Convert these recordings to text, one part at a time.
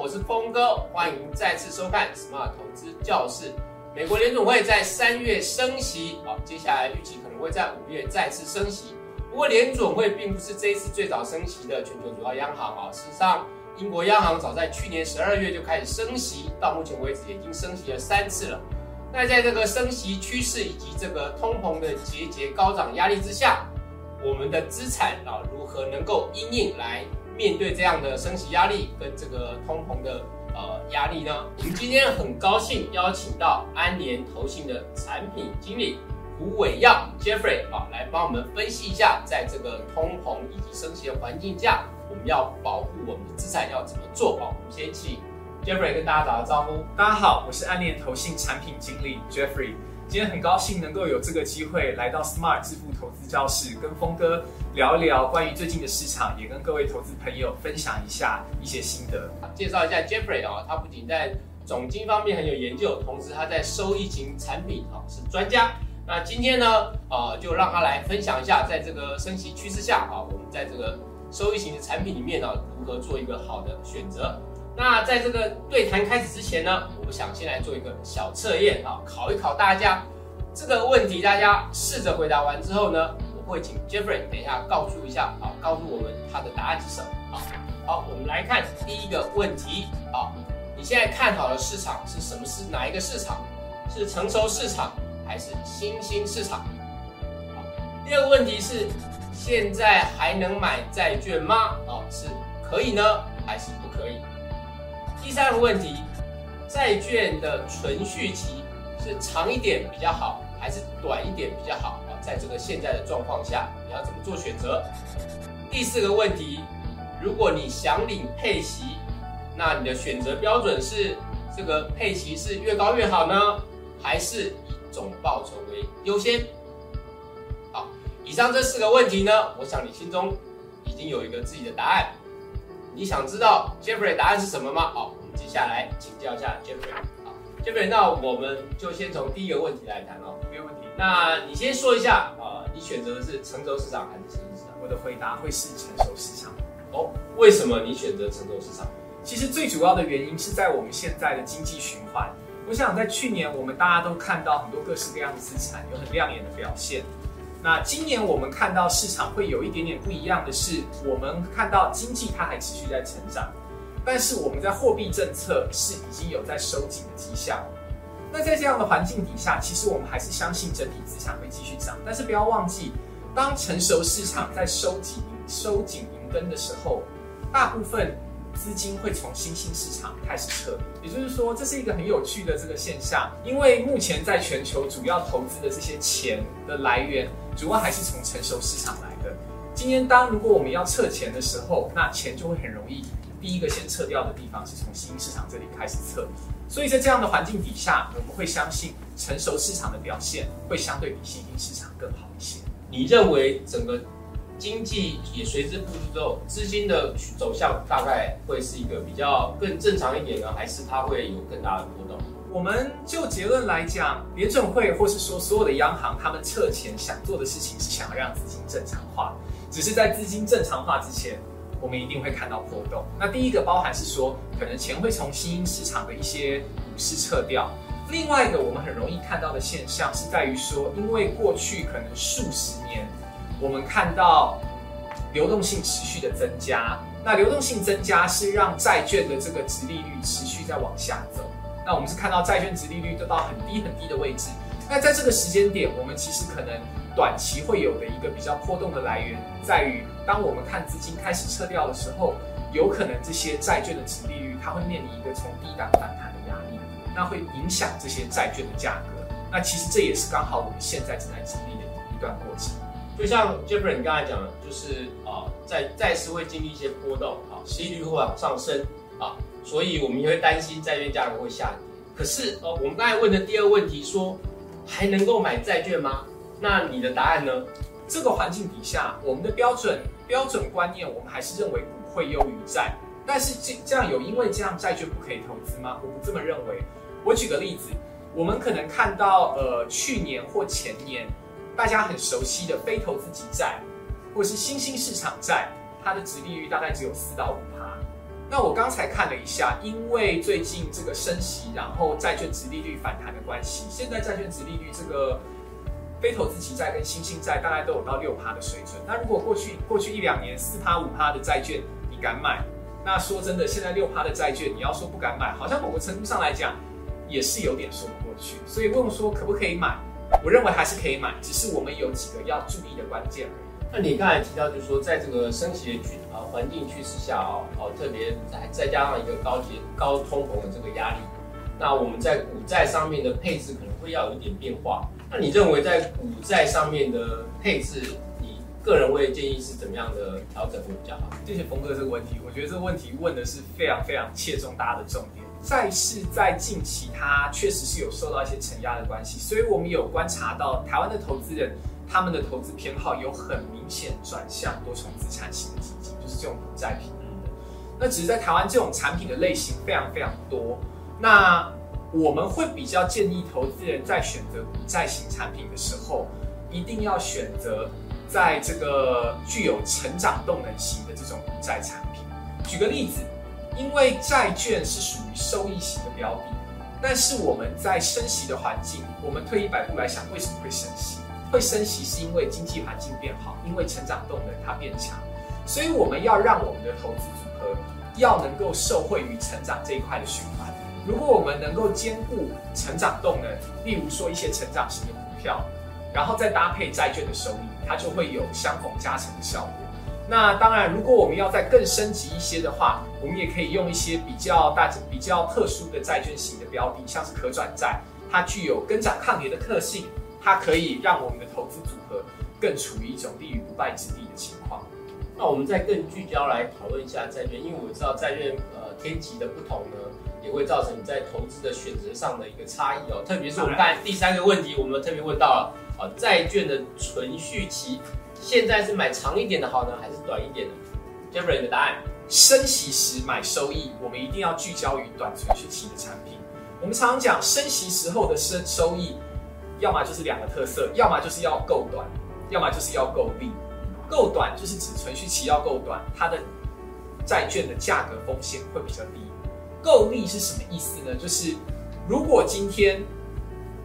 我是峰哥，欢迎再次收看 Smart 投资教室。美国联总会在三月升息，啊，接下来预期可能会在五月再次升息。不过联总会并不是这一次最早升息的全球主要央行啊，事实上，英国央行早在去年十二月就开始升息，到目前为止已经升息了三次了。那在这个升息趋势以及这个通膨的节节高涨压力之下，我们的资产啊如何能够因应来？面对这样的升息压力跟这个通膨的呃压力呢，我们今天很高兴邀请到安联投信的产品经理胡伟耀 Jeffrey 啊，来帮我们分析一下，在这个通膨以及升息的环境下，我们要保护我们的资产要怎么做啊？我们先请 Jeffrey 跟大家打个招呼。大家好，我是安联投信产品经理 Jeffrey。今天很高兴能够有这个机会来到 Smart 致富投资教室，跟峰哥聊一聊关于最近的市场，也跟各位投资朋友分享一下一些心得。介绍一下 Jeffrey 啊，他不仅在总经方面很有研究，同时他在收益型产品啊是专家。那今天呢，啊就让他来分享一下，在这个升息趋势下啊，我们在这个收益型的产品里面呢，如何做一个好的选择。那在这个对谈开始之前呢，我想先来做一个小测验啊，考一考大家这个问题，大家试着回答完之后呢，会请 Jeffrey 等一下告诉一下啊，告诉我们他的答案是什么啊？好，我们来看第一个问题啊，你现在看好的市场是什么？是哪一个市场？是成熟市场还是新兴市场？好，第二个问题是现在还能买债券吗？啊，是可以呢，还是不可以？第三个问题，债券的存续期是长一点比较好，还是短一点比较好？在这个现在的状况下，你要怎么做选择？第四个问题，如果你想领配息，那你的选择标准是这个配息是越高越好呢，还是以总报酬为优先？好，以上这四个问题呢，我想你心中已经有一个自己的答案。你想知道 Jeffrey 答案是什么吗？好。我们接下来请教一下 Jeffrey，，Jeffrey，那我们就先从第一个问题来谈哦，没有问题。那你先说一下啊，你选择的是成熟市场还是新兴市场？我的回答会是成熟市场。哦，为什么你选择成熟市场？其实最主要的原因是在我们现在的经济循环。我想在去年我们大家都看到很多各式各样的资产有很亮眼的表现。那今年我们看到市场会有一点点不一样的是，我们看到经济它还持续在成长。但是我们在货币政策是已经有在收紧的迹象。那在这样的环境底下，其实我们还是相信整体资产会继续涨。但是不要忘记，当成熟市场在收紧收紧银根的时候，大部分资金会从新兴市场开始撤。也就是说，这是一个很有趣的这个现象。因为目前在全球主要投资的这些钱的来源，主要还是从成熟市场来的。今天当如果我们要撤钱的时候，那钱就会很容易。第一个先撤掉的地方是从新兴市场这里开始撤，所以在这样的环境底下，我们会相信成熟市场的表现会相对比新兴市场更好一些。你认为整个经济也随之复苏之后，资金的走向大概会是一个比较更正常一点呢，还是它会有更大的波动？我们就结论来讲，联准会或是说所有的央行，他们撤钱想做的事情是想要让资金正常化，只是在资金正常化之前。我们一定会看到波动。那第一个包含是说，可能钱会从新兴市场的一些股市撤掉。另外一个我们很容易看到的现象是在于说，因为过去可能数十年，我们看到流动性持续的增加。那流动性增加是让债券的这个值利率持续在往下走。那我们是看到债券值利率都到很低很低的位置。那在这个时间点，我们其实可能。短期会有的一个比较波动的来源，在于当我们看资金开始撤掉的时候，有可能这些债券的值利率它会面临一个从低档反弹的压力，那会影响这些债券的价格。那其实这也是刚好我们现在正在经历的一段过程。就像 Jeffrey 你刚才讲的，就是啊，在债市会经历一些波动啊，息率会往上升啊，所以我们也会担心债券价格会下跌。可是哦，我们刚才问的第二个问题说，还能够买债券吗？那你的答案呢？这个环境底下，我们的标准标准观念，我们还是认为股会优于债。但是这这样有因为这样债券不可以投资吗？我不这么认为。我举个例子，我们可能看到呃去年或前年大家很熟悉的非投资级债，或是新兴市场债，它的值利率大概只有四到五趴。那我刚才看了一下，因为最近这个升息，然后债券值利率反弹的关系，现在债券值利率这个非投资级债跟新兴债大概都有到六趴的水准。那如果过去过去一两年四趴五趴的债券你敢买，那说真的，现在六趴的债券你要说不敢买，好像某个程度上来讲也是有点说不过去。所以问我说可不可以买，我认为还是可以买，只是我们有几个要注意的关键。那你刚才提到，就是说，在这个升息的趋啊环境趋势下哦，哦，特别再再加上一个高节高通膨的这个压力，那我们在股债上面的配置可能要有一点变化。那你认为在股债上面的配置，你个人会建议是怎么样的调整会比较好？谢谢峰哥这个问题，我觉得这个问题问的是非常非常切中大家的重点。债市在近期它确实是有受到一些承压的关系，所以我们有观察到台湾的投资人。他们的投资偏好有很明显转向多重资产型的基金，就是这种股债平衡的。那只是在台湾这种产品的类型非常非常多。那我们会比较建议投资人在选择股债型产品的时候，一定要选择在这个具有成长动能型的这种股债产品。举个例子，因为债券是属于收益型的标的，但是我们在升息的环境，我们退一百步来想，为什么会升息？会升息是因为经济环境变好，因为成长动能它变强，所以我们要让我们的投资组合要能够受惠于成长这一块的循环。如果我们能够兼顾成长动能，例如说一些成长型的股票，然后再搭配债券的收益，它就会有相逢加成的效果。那当然，如果我们要再更升级一些的话，我们也可以用一些比较大、比较特殊的债券型的标的，像是可转债，它具有跟涨抗跌的特性。它可以让我们的投资组合更处于一种立于不败之地的情况。那我们再更聚焦来讨论一下债券，因为我知道债券呃天级的不同呢，也会造成你在投资的选择上的一个差异哦。特别是我们看第三个问题，我们特别问到了啊，债券的存续期现在是买长一点的好呢，还是短一点的？Jeffrey 的答案：升息时买收益，我们一定要聚焦于短存续期的产品。我们常常讲升息时候的升收益。要么就是两个特色，要么就是要够短，要么就是要够利。够短就是指存续期要够短，它的债券的价格风险会比较低。够力是什么意思呢？就是如果今天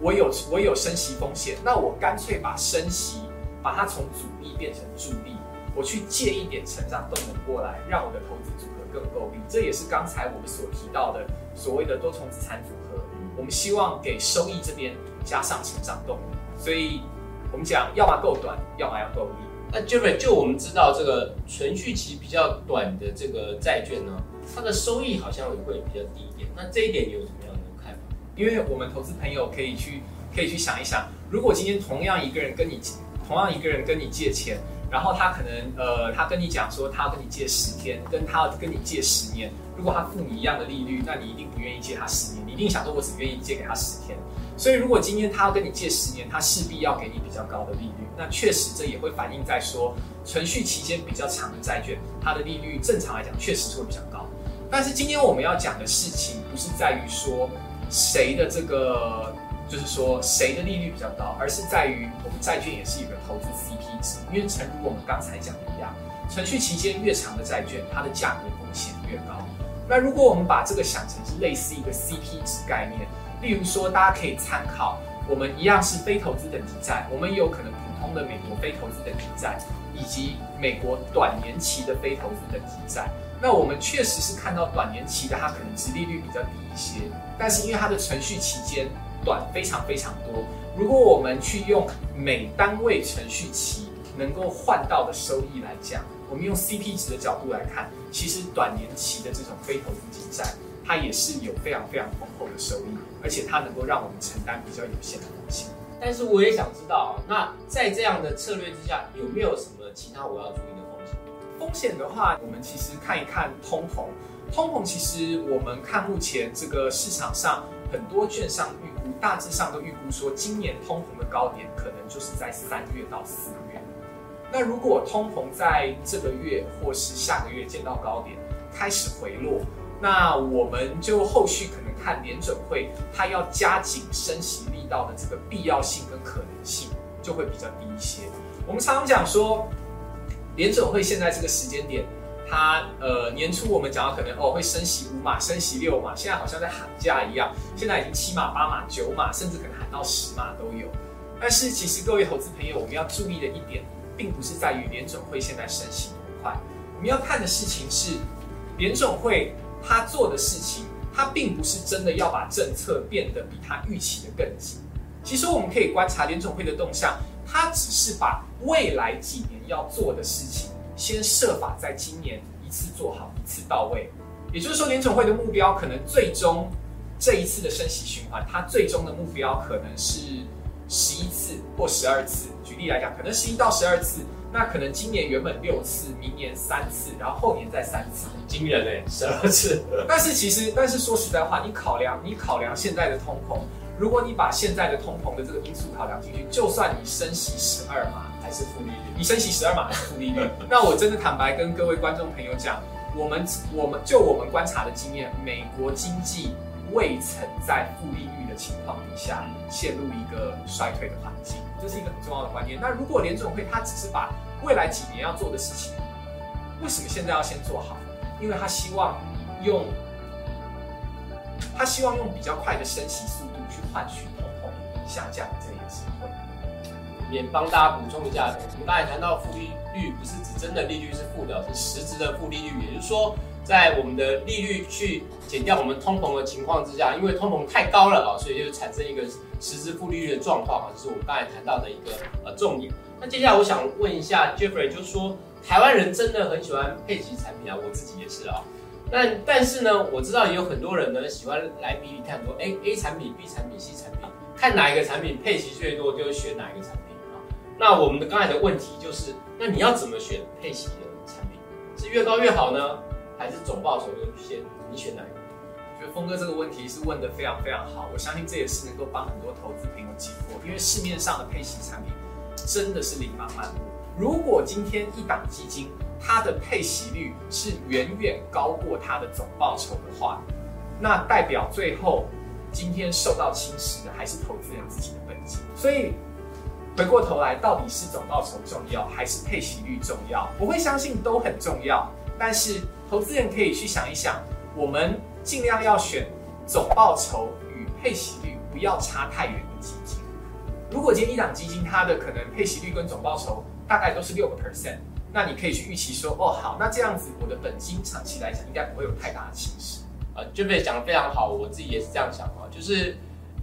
我有我有升息风险，那我干脆把升息把它从阻力变成助力，我去借一点成长动能过来，让我的投资组合更够力。这也是刚才我们所提到的所谓的多重资产组合。我们希望给收益这边。加上成长动力，所以我们讲，要么够短，要么要够利。那就就我们知道这个存续期比较短的这个债券呢，它的收益好像也会比较低一点。那这一点你有什么样的看法？因为我们投资朋友可以去可以去想一想，如果今天同样一个人跟你同样一个人跟你借钱，然后他可能呃他跟你讲说他要跟你借十天，跟他跟你借十年，如果他付你一样的利率，那你一定不愿意借他十年，你一定想说我只愿意借给他十天。所以，如果今天他要跟你借十年，他势必要给你比较高的利率。那确实，这也会反映在说，存续期间比较长的债券，它的利率正常来讲确实是会比较高。但是今天我们要讲的事情，不是在于说谁的这个，就是说谁的利率比较高，而是在于我们债券也是一个投资 CP 值。因为诚如我们刚才讲的一样，存续期间越长的债券，它的价格风险越高。那如果我们把这个想成是类似一个 CP 值概念。例如说，大家可以参考，我们一样是非投资等级债，我们也有可能普通的美国非投资等级债，以及美国短年期的非投资等级债。那我们确实是看到短年期的，它可能殖利率比较低一些，但是因为它的存续期间短非常非常多。如果我们去用每单位存续期能够换到的收益来讲，我们用 CP 值的角度来看，其实短年期的这种非投资级债。它也是有非常非常丰厚的收益，而且它能够让我们承担比较有限的风险。但是我也想知道，那在这样的策略之下，有没有什么其他我要注意的风险？风险的话，我们其实看一看通膨。通膨其实我们看目前这个市场上很多券商预估，大致上都预估说，今年通膨的高点可能就是在三月到四月。那如果通膨在这个月或是下个月见到高点，开始回落。那我们就后续可能看联准会，它要加紧升息力道的这个必要性跟可能性就会比较低一些。我们常常讲说，联准会现在这个时间点，它呃年初我们讲到可能哦会升息五码、升息六码，现在好像在喊价一样，现在已经七码、八码、九码，甚至可能喊到十码都有。但是其实各位投资朋友，我们要注意的一点，并不是在于联总会现在升息多快，我们要看的事情是联总会他做的事情，他并不是真的要把政策变得比他预期的更紧。其实我们可以观察联总会的动向，他只是把未来几年要做的事情，先设法在今年一次做好，一次到位。也就是说，联总会的目标可能最终这一次的升息循环，它最终的目标可能是十一次或十二次。举例来讲，可能十一到十二次，那可能今年原本六次，明年三次，然后后年再三次。惊人哎，十二次。但是其实，但是说实在话，你考量你考量现在的通膨。如果你把现在的通膨的这个因素考量进去，就算你升息十二码还是负利率，你升息十二码还是负利率，那我真的坦白跟各位观众朋友讲，我们我们就我们观察的经验，美国经济未曾在负利率的情况底下陷入一个衰退的环境，这是一个很重要的观念。那如果联总会他只是把未来几年要做的事情，为什么现在要先做好？因为他希望用他希望用比较快的升息速度。去换取通膨下降这个机会。也帮大家补充一下，我们刚才谈到负利率，不是指真的利率是负的，是实质的负利率。也就是说，在我们的利率去减掉我们通膨的情况之下，因为通膨太高了啊，所以就产生一个实质负利率的状况啊，这是我们刚才谈到的一个呃重点。那接下来我想问一下 Jeffrey，就说台湾人真的很喜欢配息产品啊，我自己也是啊。但但是呢，我知道也有很多人呢喜欢来比比看，说 A A 产品、B 产品、C 产品，看哪一个产品配息最多，就选哪一个产品啊。那我们的刚才的问题就是，那你要怎么选配息的产品？是越高越好呢，还是总报酬优先？你选哪一个？我觉得峰哥这个问题是问的非常非常好，我相信这也是能够帮很多投资朋友解惑，因为市面上的配息产品真的是琳琅满目。如果今天一档基金，它的配息率是远远高过它的总报酬的话，那代表最后今天受到侵蚀的还是投资人自己的本金。所以回过头来，到底是总报酬重要还是配息率重要？我会相信都很重要，但是投资人可以去想一想，我们尽量要选总报酬与配息率不要差太远的基金。如果今天一档基金它的可能配息率跟总报酬大概都是六个 percent。那你可以去预期说，哦，好，那这样子我的本金长期来讲应该不会有太大的侵蚀。呃，就被讲的非常好，我自己也是这样想啊，就是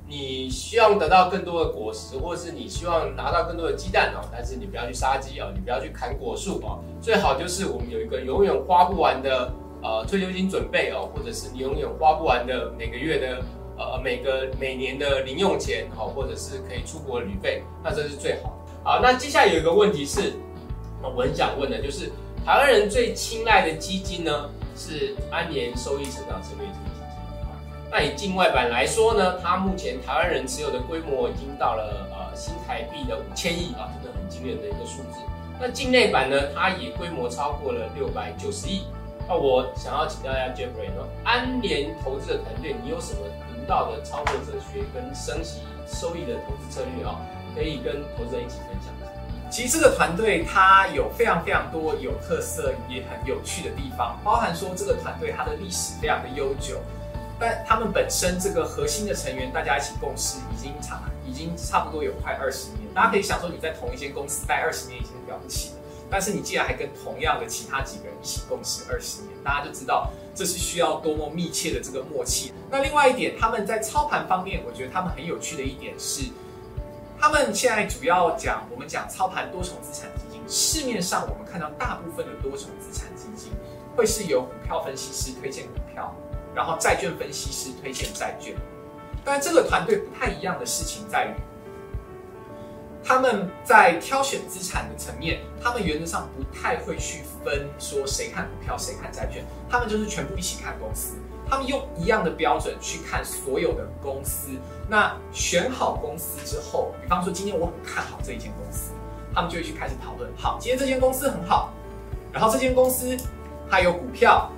你希望得到更多的果实，或者是你希望拿到更多的鸡蛋哦，但是你不要去杀鸡哦，你不要去砍果树哦，最好就是我们有一个永远花不完的呃退休金准备哦，或者是你永远花不完的每个月的呃每个每年的零用钱哦，或者是可以出国旅费，那这是最好。好，那接下来有一个问题是。我很想问的，就是台湾人最青睐的基金呢，是安联收益成长策略基金。那以境外版来说呢，它目前台湾人持有的规模已经到了呃新台币的五千亿啊，真的很惊人的一个数字。那境内版呢，它也规模超过了六百九十亿。那我想要请教一下 Jeffrey 呢，安联投资的团队，你有什么独到的操作哲学跟升息收益的投资策略啊？可以跟投资人一起分享。其实这个团队它有非常非常多有特色也很有趣的地方，包含说这个团队它的历史非常的悠久，但他们本身这个核心的成员大家一起共事已经差已经差不多有快二十年。大家可以想说你在同一间公司待二十年已经了不起了，但是你既然还跟同样的其他几个人一起共事二十年，大家就知道这是需要多么密切的这个默契。那另外一点，他们在操盘方面，我觉得他们很有趣的一点是。他们现在主要讲，我们讲操盘多重资产基金。市面上我们看到大部分的多重资产基金，会是由股票分析师推荐股票，然后债券分析师推荐债券。但这个团队不太一样的事情在于，他们在挑选资产的层面，他们原则上不太会去分说谁看股票谁看债券，他们就是全部一起看公司。他们用一样的标准去看所有的公司，那选好公司之后，比方说今天我很看好这一间公司，他们就会去开始讨论。好，今天这间公司很好，然后这间公司它有股票，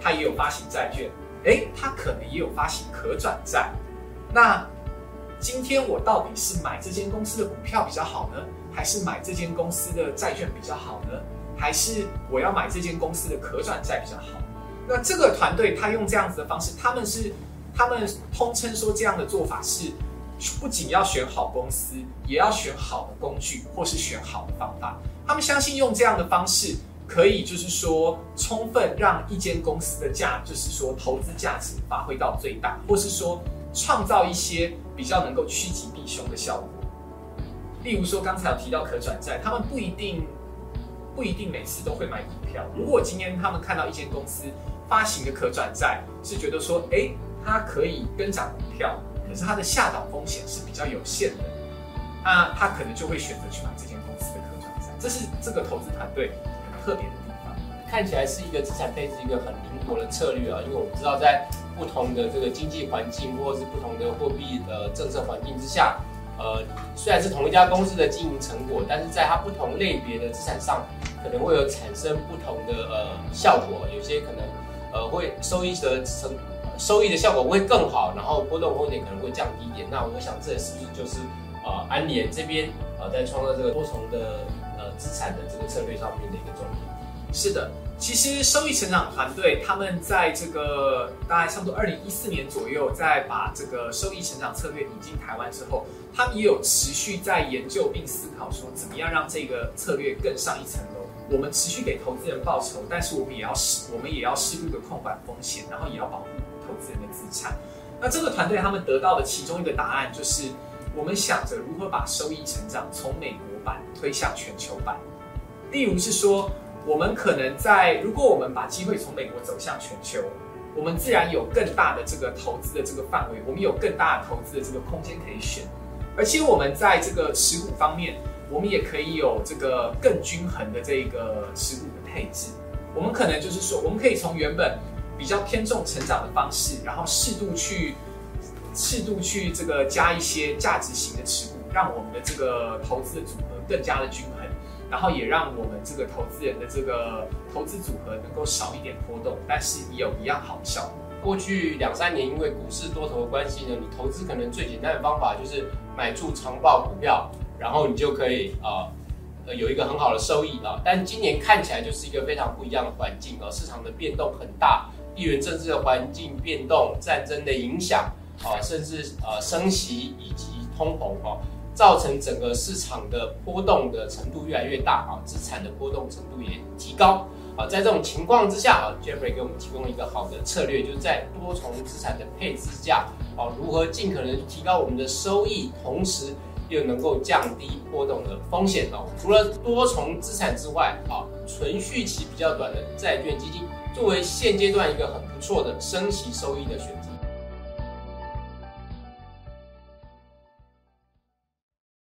它也有发行债券，诶，它可能也有发行可转债。那今天我到底是买这间公司的股票比较好呢，还是买这间公司的债券比较好呢？还是我要买这间公司的可转债比较好？那这个团队他用这样子的方式，他们是他们通称说这样的做法是不仅要选好公司，也要选好的工具，或是选好的方法。他们相信用这样的方式。可以，就是说，充分让一间公司的价，就是说，投资价值发挥到最大，或是说，创造一些比较能够趋吉避凶的效果。例如说，刚才有提到可转债，他们不一定不一定每次都会买股票。如果今天他们看到一间公司发行的可转债，是觉得说，哎，它可以跟涨股票，可是它的下档风险是比较有限的，那他可能就会选择去买这间公司的可转债。这是这个投资团队。特别的地方，看起来是一个资产配置一个很灵活的策略啊，因为我们知道在不同的这个经济环境或者是不同的货币的政策环境之下，呃，虽然是同一家公司的经营成果，但是在它不同类别的资产上，可能会有产生不同的呃效果，有些可能呃会收益的成收益的效果会更好，然后波动风险可能会降低一点。那我想这是不是就是呃安联这边呃在创造这个多重的。资产的这个策略上面的一个重点，是的，其实收益成长团队他们在这个大概差不多二零一四年左右，在把这个收益成长策略引进台湾之后，他们也有持续在研究并思考说，怎么样让这个策略更上一层楼。我们持续给投资人报酬，但是我们也要适，我们也要适度的控管风险，然后也要保护投资人的资产。那这个团队他们得到的其中一个答案就是，我们想着如何把收益成长从美国。推向全球版，例如是说，我们可能在如果我们把机会从美国走向全球，我们自然有更大的这个投资的这个范围，我们有更大的投资的这个空间可以选，而且我们在这个持股方面，我们也可以有这个更均衡的这个持股的配置。我们可能就是说，我们可以从原本比较偏重成长的方式，然后适度去适度去这个加一些价值型的持股。让我们的这个投资的组合更加的均衡，然后也让我们这个投资人的这个投资组合能够少一点波动，但是也有一样好的效果。过去两三年因为股市多头的关系呢，你投资可能最简单的方法就是买住长报股票，然后你就可以啊呃有一个很好的收益啊。但今年看起来就是一个非常不一样的环境啊，市场的变动很大，地缘政治的环境变动、战争的影响啊，甚至呃升息以及通膨哦。造成整个市场的波动的程度越来越大啊，资产的波动程度也提高啊。在这种情况之下啊，Jeffrey 给我们提供一个好的策略，就是在多重资产的配置下啊，如何尽可能提高我们的收益，同时又能够降低波动的风险哦。除了多重资产之外啊，存续期比较短的债券基金，作为现阶段一个很不错的升息收益的选择。